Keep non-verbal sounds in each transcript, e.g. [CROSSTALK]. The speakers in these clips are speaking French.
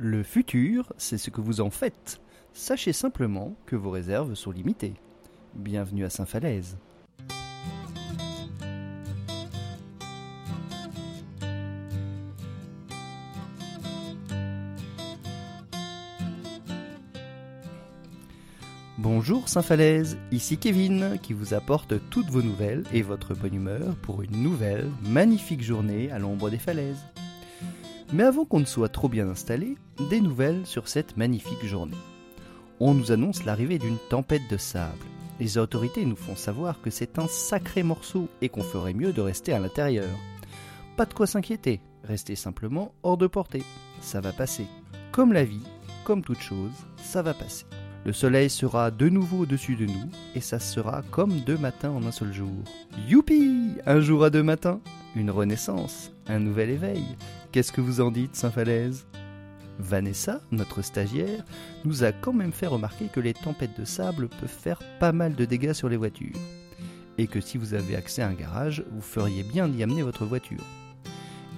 Le futur, c'est ce que vous en faites. Sachez simplement que vos réserves sont limitées. Bienvenue à Saint-Falaise. Bonjour Saint-Falaise, ici Kevin qui vous apporte toutes vos nouvelles et votre bonne humeur pour une nouvelle, magnifique journée à l'ombre des falaises. Mais avant qu'on ne soit trop bien installé, des nouvelles sur cette magnifique journée. On nous annonce l'arrivée d'une tempête de sable. Les autorités nous font savoir que c'est un sacré morceau et qu'on ferait mieux de rester à l'intérieur. Pas de quoi s'inquiéter, restez simplement hors de portée. Ça va passer. Comme la vie, comme toute chose, ça va passer. Le soleil sera de nouveau au-dessus de nous et ça sera comme deux matins en un seul jour. Youpi Un jour à deux matins Une renaissance Un nouvel éveil Qu'est-ce que vous en dites, Saint-Falaise? Vanessa, notre stagiaire, nous a quand même fait remarquer que les tempêtes de sable peuvent faire pas mal de dégâts sur les voitures. Et que si vous avez accès à un garage, vous feriez bien d'y amener votre voiture.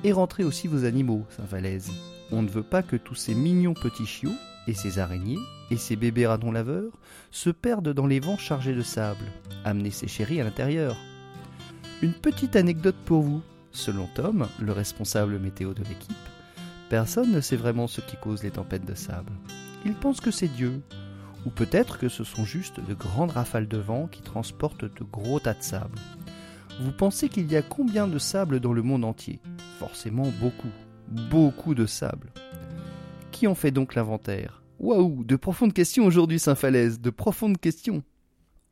Et rentrez aussi vos animaux, Saint-Falaise. On ne veut pas que tous ces mignons petits chiots et ces araignées et ces bébés radons laveurs se perdent dans les vents chargés de sable. Amenez ces chéris à l'intérieur. Une petite anecdote pour vous. Selon Tom, le responsable météo de l'équipe, personne ne sait vraiment ce qui cause les tempêtes de sable. Il pense que c'est Dieu, ou peut-être que ce sont juste de grandes rafales de vent qui transportent de gros tas de sable. Vous pensez qu'il y a combien de sable dans le monde entier? Forcément beaucoup, beaucoup de sable. Qui en fait donc l'inventaire? Waouh, de profondes questions aujourd'hui, Saint-Falaise, de profondes questions.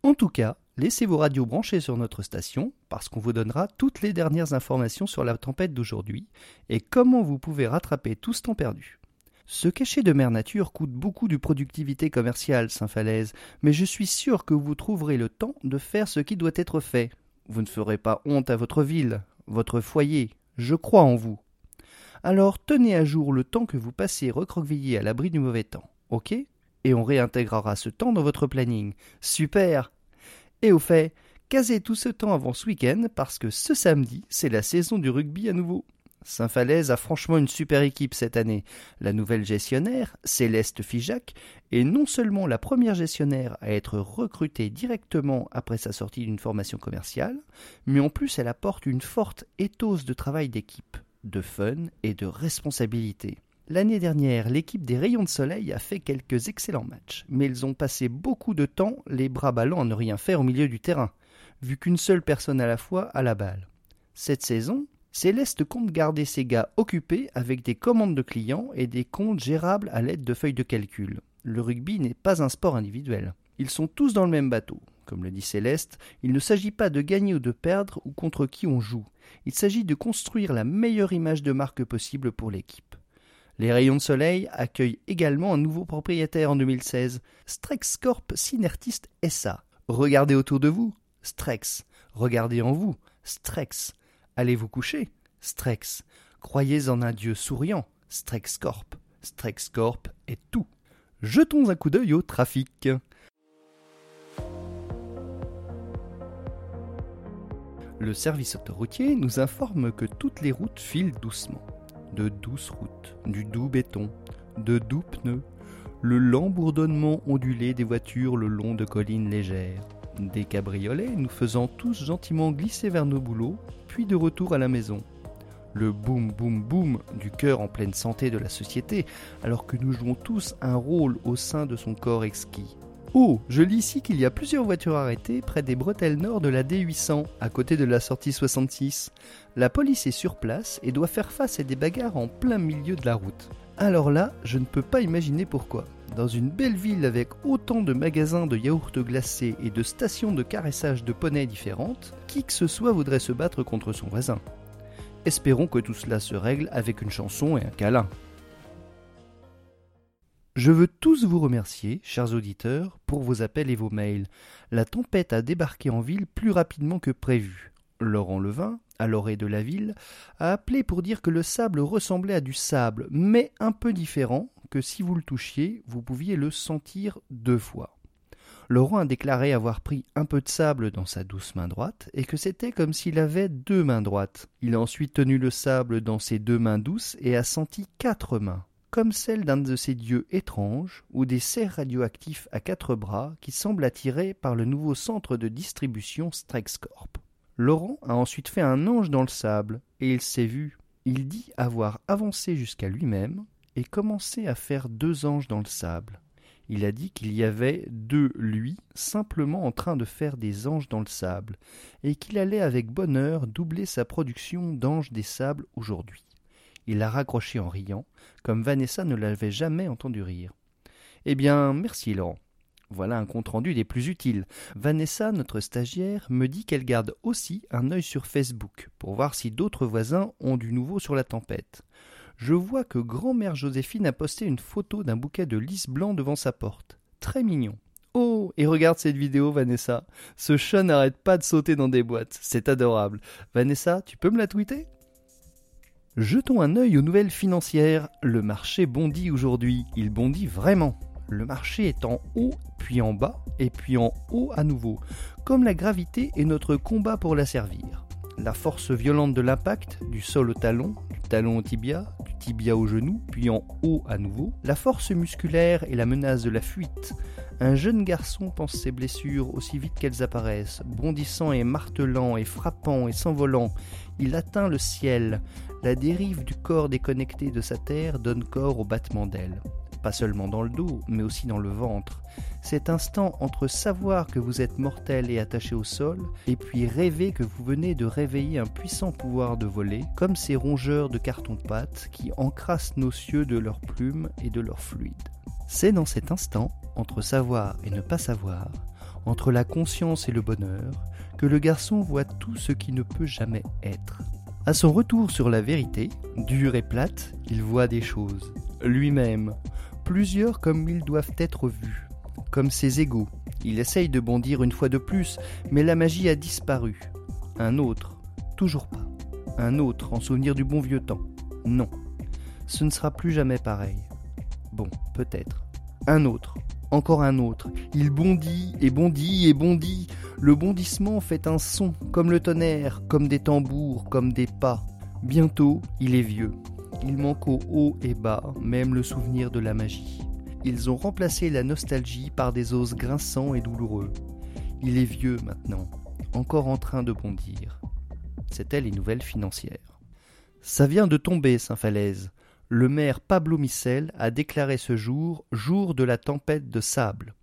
En tout cas, laissez vos radios branchées sur notre station, parce qu'on vous donnera toutes les dernières informations sur la tempête d'aujourd'hui et comment vous pouvez rattraper tout ce temps perdu. Ce cachet de mère nature coûte beaucoup de productivité commerciale, Saint-Falaise, mais je suis sûr que vous trouverez le temps de faire ce qui doit être fait. Vous ne ferez pas honte à votre ville, votre foyer, je crois en vous. Alors tenez à jour le temps que vous passez recroquevillé à l'abri du mauvais temps. Ok? Et on réintégrera ce temps dans votre planning. Super Et au fait, casez tout ce temps avant ce week-end parce que ce samedi, c'est la saison du rugby à nouveau. Saint-Falaise a franchement une super équipe cette année. La nouvelle gestionnaire, Céleste Fijac, est non seulement la première gestionnaire à être recrutée directement après sa sortie d'une formation commerciale, mais en plus elle apporte une forte éthos de travail d'équipe, de fun et de responsabilité. L'année dernière, l'équipe des Rayons de Soleil a fait quelques excellents matchs, mais ils ont passé beaucoup de temps les bras ballants à ne rien faire au milieu du terrain, vu qu'une seule personne à la fois a la balle. Cette saison, Céleste compte garder ses gars occupés avec des commandes de clients et des comptes gérables à l'aide de feuilles de calcul. Le rugby n'est pas un sport individuel. Ils sont tous dans le même bateau. Comme le dit Céleste, il ne s'agit pas de gagner ou de perdre ou contre qui on joue. Il s'agit de construire la meilleure image de marque possible pour l'équipe. Les rayons de soleil accueillent également un nouveau propriétaire en 2016, Strex Corp Synertist SA. Regardez autour de vous, Strex. Regardez en vous, Strex. Allez vous coucher, Strex. Croyez en un dieu souriant, Strex Corp. Strex Corp est tout. Jetons un coup d'œil au trafic. Le service autoroutier nous informe que toutes les routes filent doucement de douces routes, du doux béton, de doux pneus, le lent bourdonnement ondulé des voitures le long de collines légères, des cabriolets nous faisant tous gentiment glisser vers nos boulots, puis de retour à la maison. Le boum boum boum du cœur en pleine santé de la société, alors que nous jouons tous un rôle au sein de son corps exquis. Oh, je lis ici qu'il y a plusieurs voitures arrêtées près des bretelles nord de la D800, à côté de la sortie 66. La police est sur place et doit faire face à des bagarres en plein milieu de la route. Alors là, je ne peux pas imaginer pourquoi. Dans une belle ville avec autant de magasins de yaourts glacés et de stations de caressage de poneys différentes, qui que ce soit voudrait se battre contre son voisin. Espérons que tout cela se règle avec une chanson et un câlin. Je veux tous vous remercier, chers auditeurs, pour vos appels et vos mails. La tempête a débarqué en ville plus rapidement que prévu. Laurent Levin, à l'orée de la ville, a appelé pour dire que le sable ressemblait à du sable, mais un peu différent, que si vous le touchiez, vous pouviez le sentir deux fois. Laurent a déclaré avoir pris un peu de sable dans sa douce main droite et que c'était comme s'il avait deux mains droites. Il a ensuite tenu le sable dans ses deux mains douces et a senti quatre mains. Comme celle d'un de ces dieux étranges ou des cerfs radioactifs à quatre bras qui semblent attirés par le nouveau centre de distribution Strexcorp. Laurent a ensuite fait un ange dans le sable et il s'est vu. Il dit avoir avancé jusqu'à lui-même et commencé à faire deux anges dans le sable. Il a dit qu'il y avait deux lui simplement en train de faire des anges dans le sable et qu'il allait avec bonheur doubler sa production d'anges des sables aujourd'hui. Il l'a raccroché en riant, comme Vanessa ne l'avait jamais entendu rire. Eh bien, merci Laurent. Voilà un compte-rendu des plus utiles. Vanessa, notre stagiaire, me dit qu'elle garde aussi un œil sur Facebook pour voir si d'autres voisins ont du nouveau sur la tempête. Je vois que grand-mère Joséphine a posté une photo d'un bouquet de lys blanc devant sa porte. Très mignon. Oh, et regarde cette vidéo, Vanessa. Ce chat n'arrête pas de sauter dans des boîtes. C'est adorable. Vanessa, tu peux me la tweeter? Jetons un œil aux nouvelles financières. Le marché bondit aujourd'hui. Il bondit vraiment. Le marché est en haut, puis en bas, et puis en haut à nouveau, comme la gravité est notre combat pour la servir. La force violente de l'impact, du sol au talon, du talon au tibia, du tibia au genou, puis en haut à nouveau, la force musculaire et la menace de la fuite. Un jeune garçon pense ses blessures aussi vite qu'elles apparaissent, bondissant et martelant et frappant et s'envolant. Il atteint le ciel, la dérive du corps déconnecté de sa terre donne corps au battement d'ailes. Pas seulement dans le dos, mais aussi dans le ventre. Cet instant entre savoir que vous êtes mortel et attaché au sol, et puis rêver que vous venez de réveiller un puissant pouvoir de voler, comme ces rongeurs de carton-pâte qui encrassent nos cieux de leurs plumes et de leurs fluides. C'est dans cet instant, entre savoir et ne pas savoir, entre la conscience et le bonheur, que le garçon voit tout ce qui ne peut jamais être. À son retour sur la vérité, dure et plate, il voit des choses. Lui-même, plusieurs comme ils doivent être vus, comme ses égaux. Il essaye de bondir une fois de plus, mais la magie a disparu. Un autre, toujours pas. Un autre en souvenir du bon vieux temps. Non, ce ne sera plus jamais pareil. Bon, peut-être. Un autre, encore un autre. Il bondit et bondit et bondit. Le bondissement fait un son, comme le tonnerre, comme des tambours, comme des pas. Bientôt, il est vieux. Il manque au haut et bas, même le souvenir de la magie. Ils ont remplacé la nostalgie par des os grinçants et douloureux. Il est vieux maintenant, encore en train de bondir. C'étaient les nouvelles financières. Ça vient de tomber, Saint-Falaise le maire Pablo Missel a déclaré ce jour jour de la tempête de sable.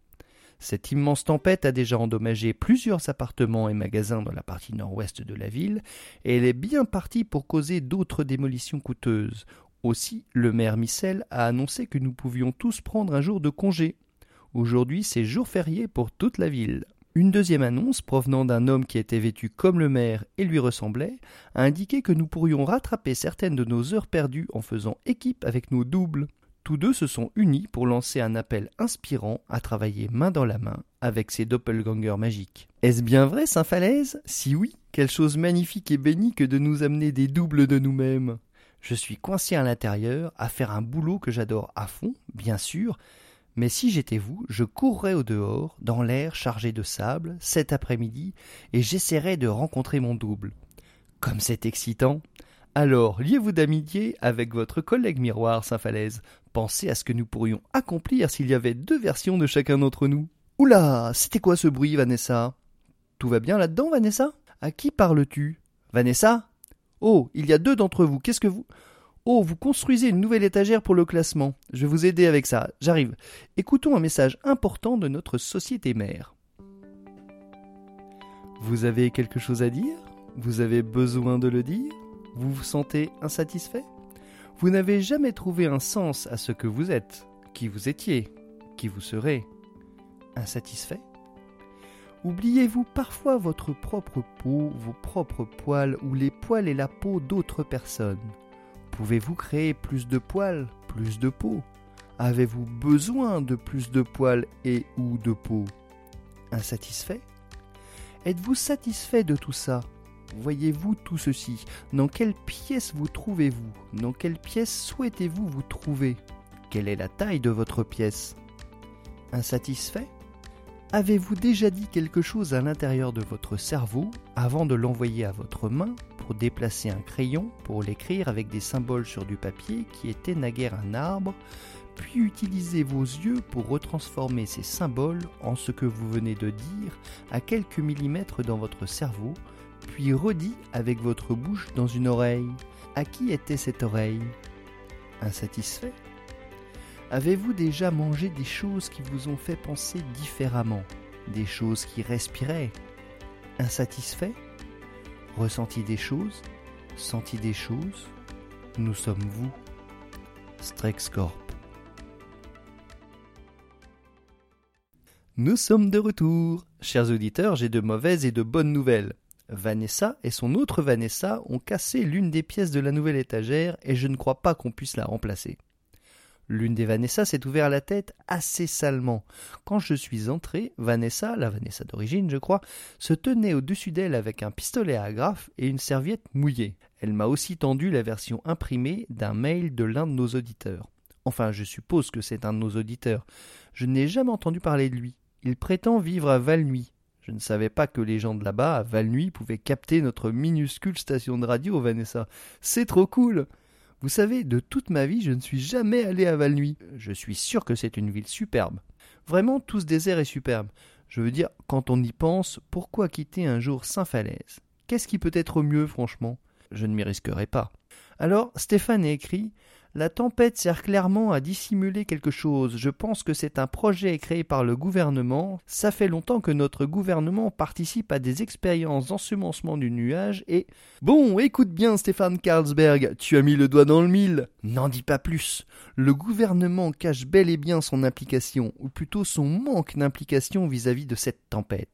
Cette immense tempête a déjà endommagé plusieurs appartements et magasins dans la partie nord-ouest de la ville, et elle est bien partie pour causer d'autres démolitions coûteuses. Aussi, le maire Missel a annoncé que nous pouvions tous prendre un jour de congé. Aujourd'hui, c'est jour férié pour toute la ville. Une deuxième annonce, provenant d'un homme qui était vêtu comme le maire et lui ressemblait, a indiqué que nous pourrions rattraper certaines de nos heures perdues en faisant équipe avec nos doubles. Tous deux se sont unis pour lancer un appel inspirant à travailler main dans la main avec ces doppelgangers magiques. Est-ce bien vrai, Saint-Falaise Si oui, quelle chose magnifique et bénie que de nous amener des doubles de nous-mêmes. Je suis coincé à l'intérieur à faire un boulot que j'adore à fond, bien sûr, mais si j'étais vous, je courrais au dehors, dans l'air chargé de sable, cet après-midi, et j'essaierais de rencontrer mon double. Comme c'est excitant Alors, liez-vous d'amitié avec votre collègue miroir Saint-Falaise. Pensez à ce que nous pourrions accomplir s'il y avait deux versions de chacun d'entre nous. Oula C'était quoi ce bruit, Vanessa? Tout va bien là-dedans, Vanessa? À qui parles-tu? Vanessa? Oh, il y a deux d'entre vous. Qu'est-ce que vous. Oh, vous construisez une nouvelle étagère pour le classement. Je vais vous aider avec ça. J'arrive. Écoutons un message important de notre société mère. Vous avez quelque chose à dire? Vous avez besoin de le dire? Vous vous sentez insatisfait? Vous n'avez jamais trouvé un sens à ce que vous êtes, qui vous étiez, qui vous serez. Insatisfait? Oubliez-vous parfois votre propre peau, vos propres poils ou les poils et la peau d'autres personnes Pouvez-vous créer plus de poils, plus de peau? Avez-vous besoin de plus de poils et ou de peau? Insatisfait? Êtes-vous satisfait de tout ça? Voyez-vous tout ceci? Dans quelle pièce vous trouvez-vous? Dans quelle pièce souhaitez-vous vous trouver? Quelle est la taille de votre pièce? Insatisfait? Avez-vous déjà dit quelque chose à l'intérieur de votre cerveau avant de l'envoyer à votre main pour déplacer un crayon pour l'écrire avec des symboles sur du papier qui était naguère un arbre, puis utiliser vos yeux pour retransformer ces symboles en ce que vous venez de dire à quelques millimètres dans votre cerveau, puis redit avec votre bouche dans une oreille. À qui était cette oreille? Insatisfait? Avez-vous déjà mangé des choses qui vous ont fait penser différemment? Des choses qui respiraient? Insatisfait Ressenti des choses? Senti des choses? Nous sommes vous. Strexcorp. Nous sommes de retour. Chers auditeurs, j'ai de mauvaises et de bonnes nouvelles. Vanessa et son autre Vanessa ont cassé l'une des pièces de la nouvelle étagère et je ne crois pas qu'on puisse la remplacer. L'une des Vanessa s'est ouvert la tête assez salement. Quand je suis entré, Vanessa, la Vanessa d'origine je crois, se tenait au-dessus d'elle avec un pistolet à agrafe et une serviette mouillée. Elle m'a aussi tendu la version imprimée d'un mail de l'un de nos auditeurs. Enfin, je suppose que c'est un de nos auditeurs. Je n'ai jamais entendu parler de lui. Il prétend vivre à Valnuy. Je ne savais pas que les gens de là-bas, à Valnuy, pouvaient capter notre minuscule station de radio, Vanessa. C'est trop cool! Vous savez, de toute ma vie, je ne suis jamais allé à Valnuy. Je suis sûr que c'est une ville superbe. Vraiment, tout ce désert est superbe. Je veux dire, quand on y pense, pourquoi quitter un jour Saint-Falaise? Qu'est-ce qui peut être mieux, franchement? Je ne m'y risquerai pas. Alors, Stéphane a écrit la tempête sert clairement à dissimuler quelque chose. Je pense que c'est un projet créé par le gouvernement. Ça fait longtemps que notre gouvernement participe à des expériences d'ensemencement du nuage et... Bon, écoute bien Stéphane Carlsberg, tu as mis le doigt dans le mille. N'en dis pas plus. Le gouvernement cache bel et bien son implication, ou plutôt son manque d'implication vis-à-vis de cette tempête.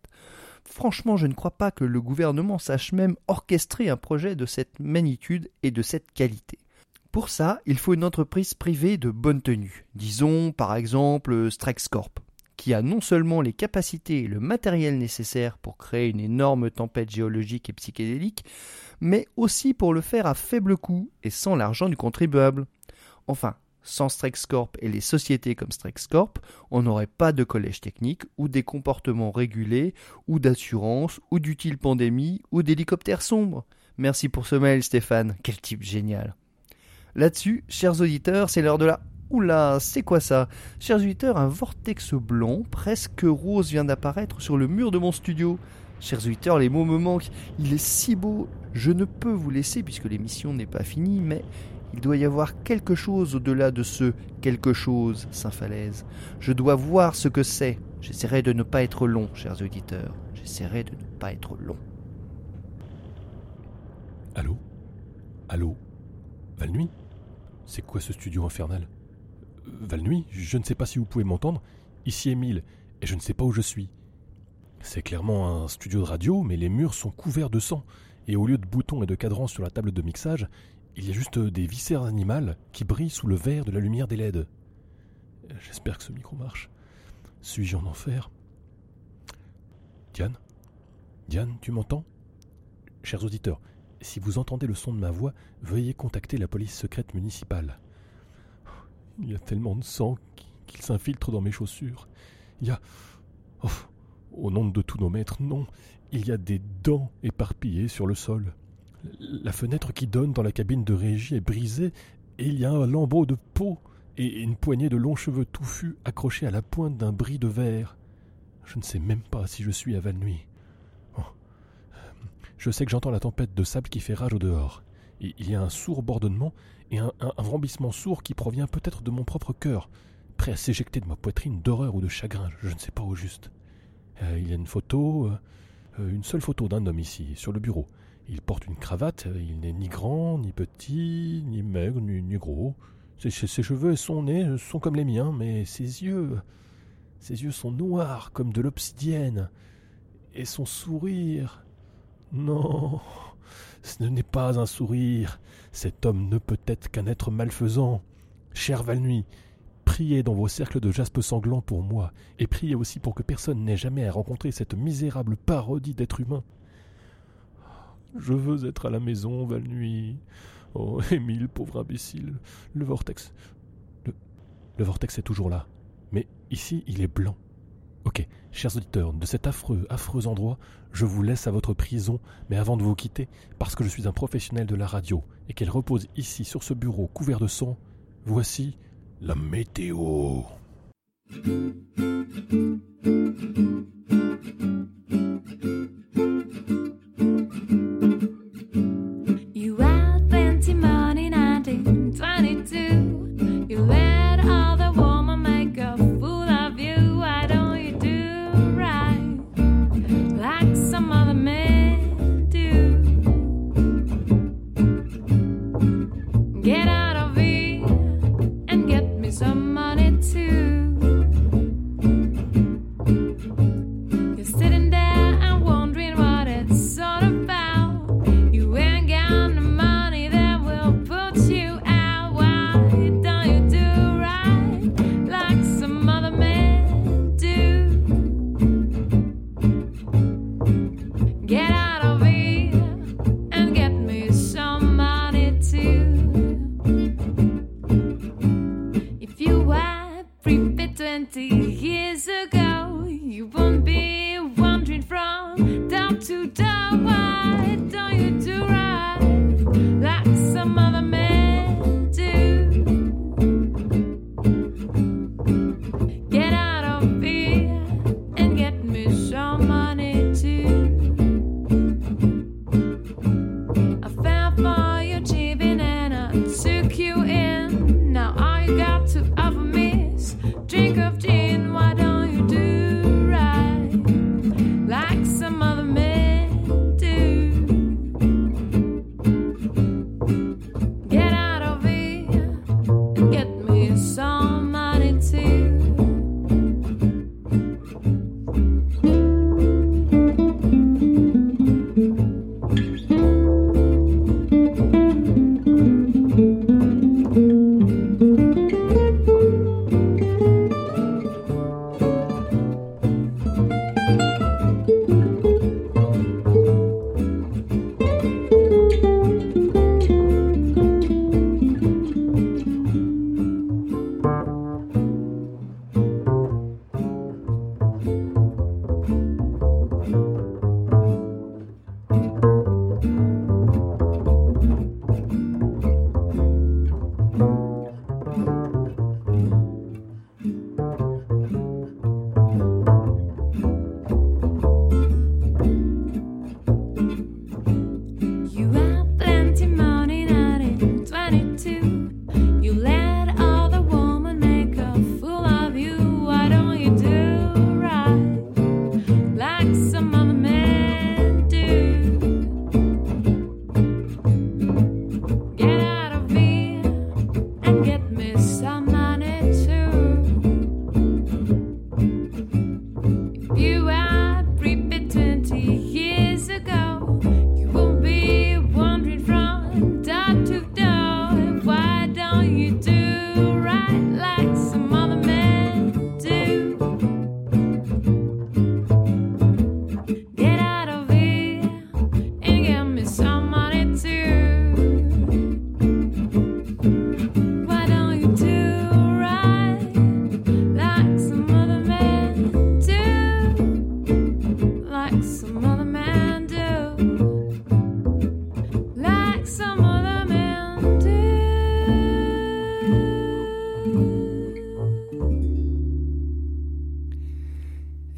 Franchement, je ne crois pas que le gouvernement sache même orchestrer un projet de cette magnitude et de cette qualité. Pour ça, il faut une entreprise privée de bonne tenue, disons par exemple Strexcorp, qui a non seulement les capacités et le matériel nécessaires pour créer une énorme tempête géologique et psychédélique, mais aussi pour le faire à faible coût et sans l'argent du contribuable. Enfin, sans Strexcorp et les sociétés comme Strexcorp, on n'aurait pas de collège technique ou des comportements régulés ou d'assurance ou d'utile pandémie ou d'hélicoptères sombres. Merci pour ce mail Stéphane, quel type génial. Là-dessus, chers auditeurs, c'est l'heure de la Oula, c'est quoi ça? Chers auditeurs, un vortex blanc, presque rose, vient d'apparaître sur le mur de mon studio. Chers auditeurs, les mots me manquent. Il est si beau. Je ne peux vous laisser puisque l'émission n'est pas finie, mais il doit y avoir quelque chose au-delà de ce quelque chose, Saint-Falaise. Je dois voir ce que c'est. J'essaierai de ne pas être long, chers auditeurs. J'essaierai de ne pas être long. Allô? Allô? Valnuit? C'est quoi ce studio infernal? Valnuit, je ne sais pas si vous pouvez m'entendre. Ici Émile, et je ne sais pas où je suis. C'est clairement un studio de radio, mais les murs sont couverts de sang, et au lieu de boutons et de cadrans sur la table de mixage, il y a juste des viscères animales qui brillent sous le verre de la lumière des LED. J'espère que ce micro marche. Suis-je en enfer? Diane? Diane, tu m'entends? Chers auditeurs, si vous entendez le son de ma voix, veuillez contacter la police secrète municipale. Il y a tellement de sang qu'il s'infiltre dans mes chaussures. Il y a. Oh, au nom de tous nos maîtres, non. Il y a des dents éparpillées sur le sol. La fenêtre qui donne dans la cabine de régie est brisée et il y a un lambeau de peau et une poignée de longs cheveux touffus accrochés à la pointe d'un bris de verre. Je ne sais même pas si je suis à Valnuy. Je sais que j'entends la tempête de sable qui fait rage au dehors. il y a un sourd bordonnement et un, un, sourd qui provient peut-être de mon propre cœur, prêt à s'éjecter de ma poitrine d'horreur ou de chagrin, je ne sais pas au juste. Euh, il y a une photo, euh, euh, une seule photo d'un homme ici, sur le bureau. Il porte une cravate, il n'est ni grand, ni petit, ni maigre, ni, gros. Ses, ses, cheveux et son nez sont comme les miens, mais ses yeux. Ses yeux sont noirs comme de l'obsidienne. Et son sourire. Non, ce n'est pas un sourire. Cet homme ne peut être qu'un être malfaisant. Cher Valnuy, priez dans vos cercles de jaspe sanglant pour moi, et priez aussi pour que personne n'ait jamais à rencontrer cette misérable parodie d'être humain. Je veux être à la maison, Valnuy. Oh, [LAUGHS] Émile, pauvre imbécile. Le vortex. Le, le vortex est toujours là. Mais ici, il est blanc. Ok, chers auditeurs, de cet affreux, affreux endroit, je vous laisse à votre prison, mais avant de vous quitter, parce que je suis un professionnel de la radio et qu'elle repose ici sur ce bureau couvert de sang, voici la météo.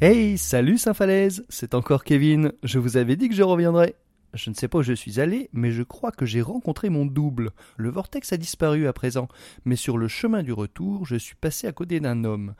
Hey, salut Saint-Falaise, c'est encore Kevin. Je vous avais dit que je reviendrais. Je ne sais pas où je suis allé, mais je crois que j'ai rencontré mon double. Le vortex a disparu à présent, mais sur le chemin du retour, je suis passé à côté d'un homme.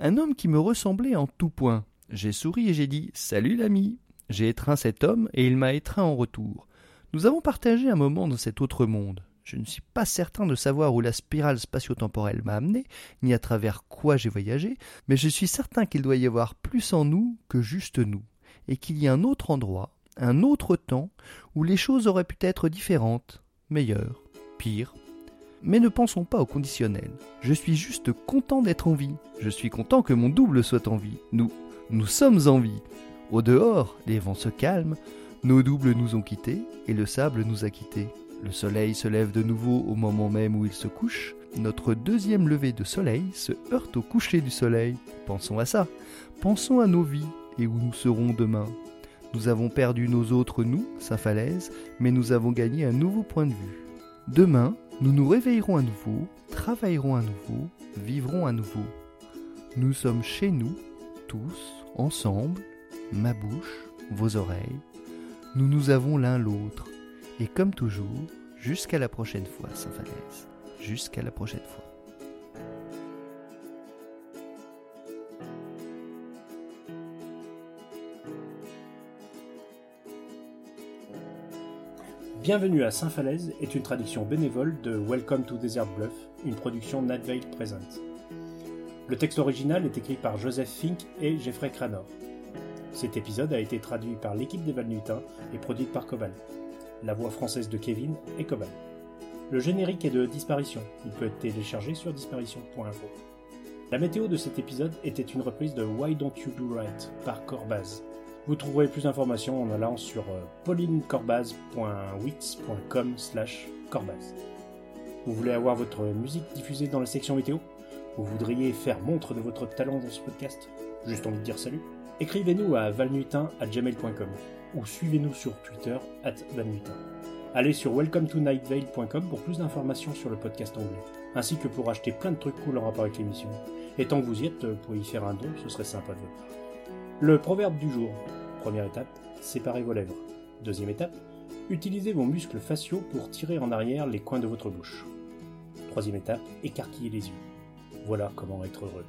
Un homme qui me ressemblait en tout point. J'ai souri et j'ai dit Salut l'ami. J'ai étreint cet homme et il m'a étreint en retour. Nous avons partagé un moment dans cet autre monde. Je ne suis pas certain de savoir où la spirale spatio-temporelle m'a amené, ni à travers quoi j'ai voyagé, mais je suis certain qu'il doit y avoir plus en nous que juste nous, et qu'il y a un autre endroit, un autre temps, où les choses auraient pu être différentes, meilleures, pires. Mais ne pensons pas au conditionnel. Je suis juste content d'être en vie. Je suis content que mon double soit en vie. Nous, nous sommes en vie. Au dehors, les vents se calment, nos doubles nous ont quittés et le sable nous a quittés. Le soleil se lève de nouveau au moment même où il se couche, Notre deuxième lever de soleil se heurte au coucher du soleil. Pensons à ça. Pensons à nos vies et où nous serons demain. Nous avons perdu nos autres nous, Saint-Falaise, mais nous avons gagné un nouveau point de vue. Demain, nous nous réveillerons à nouveau, travaillerons à nouveau, vivrons à nouveau. Nous sommes chez nous, tous, ensemble, ma bouche, vos oreilles. Nous nous avons l'un l'autre. Et comme toujours, jusqu'à la prochaine fois, Saint-Falaise. Jusqu'à la prochaine fois. Bienvenue à Saint-Falaise est une traduction bénévole de Welcome to Desert Bluff, une production Night Present. Le texte original est écrit par Joseph Fink et Jeffrey Cranor. Cet épisode a été traduit par l'équipe des Valnutins et produit par Cobal. La voix française de Kevin est Cobal. Le générique est de Disparition. Il peut être téléchargé sur disparition.info. La météo de cet épisode était une reprise de Why Don't You Do Right par Corbaz. Vous trouverez plus d'informations en allant sur euh, paulinecorbaz.wix.com slash corbaz. Vous voulez avoir votre musique diffusée dans la section météo? Vous voudriez faire montre de votre talent dans ce podcast? Juste envie de dire salut? Écrivez-nous à valnutin.gmail.com ou suivez-nous sur Twitter at valnutin. Allez sur welcometonightvale.com pour plus d'informations sur le podcast anglais, ainsi que pour acheter plein de trucs cool en rapport avec l'émission. Et tant que vous y êtes, pour y faire un don, ce serait sympa de votre part. Le proverbe du jour. Première étape, séparez vos lèvres. Deuxième étape, utilisez vos muscles faciaux pour tirer en arrière les coins de votre bouche. Troisième étape, écarquillez les yeux. Voilà comment être heureux.